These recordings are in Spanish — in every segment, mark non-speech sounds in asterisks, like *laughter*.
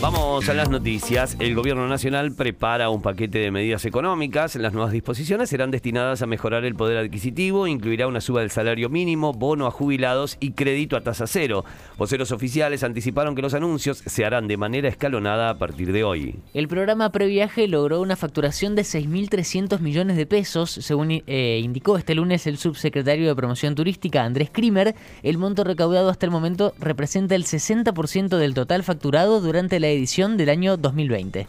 Vamos a las noticias. El gobierno nacional prepara un paquete de medidas económicas. Las nuevas disposiciones serán destinadas a mejorar el poder adquisitivo, incluirá una suba del salario mínimo, bono a jubilados y crédito a tasa cero. Voceros oficiales anticiparon que los anuncios se harán de manera escalonada a partir de hoy. El programa Previaje logró una facturación de 6.300 millones de pesos, según eh, indicó este lunes el subsecretario de Promoción Turística, Andrés Krimer. El monto recaudado hasta el momento representa el 60% del total facturado durante la edición del año 2020.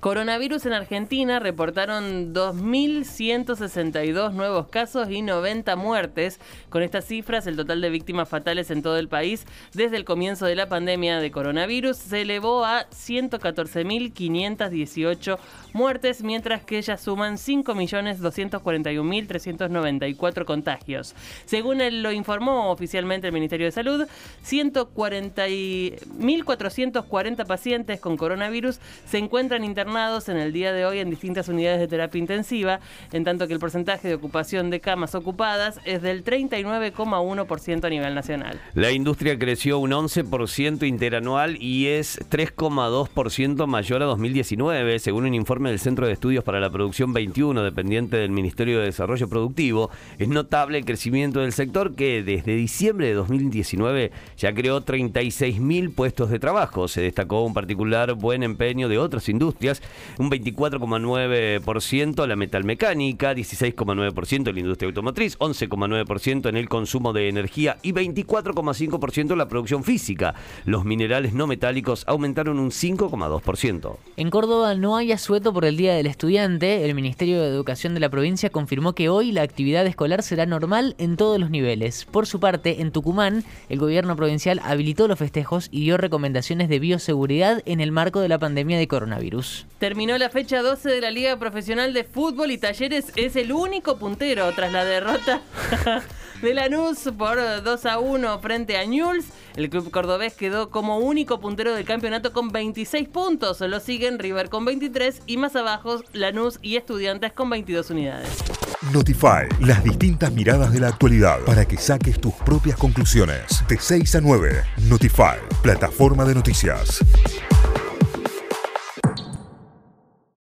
Coronavirus en Argentina reportaron 2.162 nuevos casos y 90 muertes. Con estas cifras, el total de víctimas fatales en todo el país desde el comienzo de la pandemia de coronavirus se elevó a 114.518 muertes, mientras que ellas suman 5.241.394 contagios. Según lo informó oficialmente el Ministerio de Salud, 1.440 pacientes con coronavirus se encuentran internados en el día de hoy en distintas unidades de terapia intensiva, en tanto que el porcentaje de ocupación de camas ocupadas es del 39,1% a nivel nacional. La industria creció un 11% interanual y es 3,2% mayor a 2019, según un informe del Centro de Estudios para la Producción 21, dependiente del Ministerio de Desarrollo Productivo. Es notable el crecimiento del sector que desde diciembre de 2019 ya creó 36.000 puestos de trabajo. Se destacó un particular buen empeño de otras industrias un 24,9% la metalmecánica, 16,9% la industria automotriz, 11,9% en el consumo de energía y 24,5% la producción física. Los minerales no metálicos aumentaron un 5,2%. En Córdoba no hay asueto por el Día del Estudiante. El Ministerio de Educación de la provincia confirmó que hoy la actividad escolar será normal en todos los niveles. Por su parte, en Tucumán, el gobierno provincial habilitó los festejos y dio recomendaciones de bioseguridad en el marco de la pandemia de coronavirus. Terminó la fecha 12 de la Liga Profesional de Fútbol y Talleres es el único puntero tras la derrota *laughs* de Lanús por 2 a 1 frente a Newell's. El club cordobés quedó como único puntero del campeonato con 26 puntos. Lo siguen River con 23 y más abajo Lanús y Estudiantes con 22 unidades. Notify, las distintas miradas de la actualidad para que saques tus propias conclusiones. De 6 a 9, Notify, plataforma de noticias.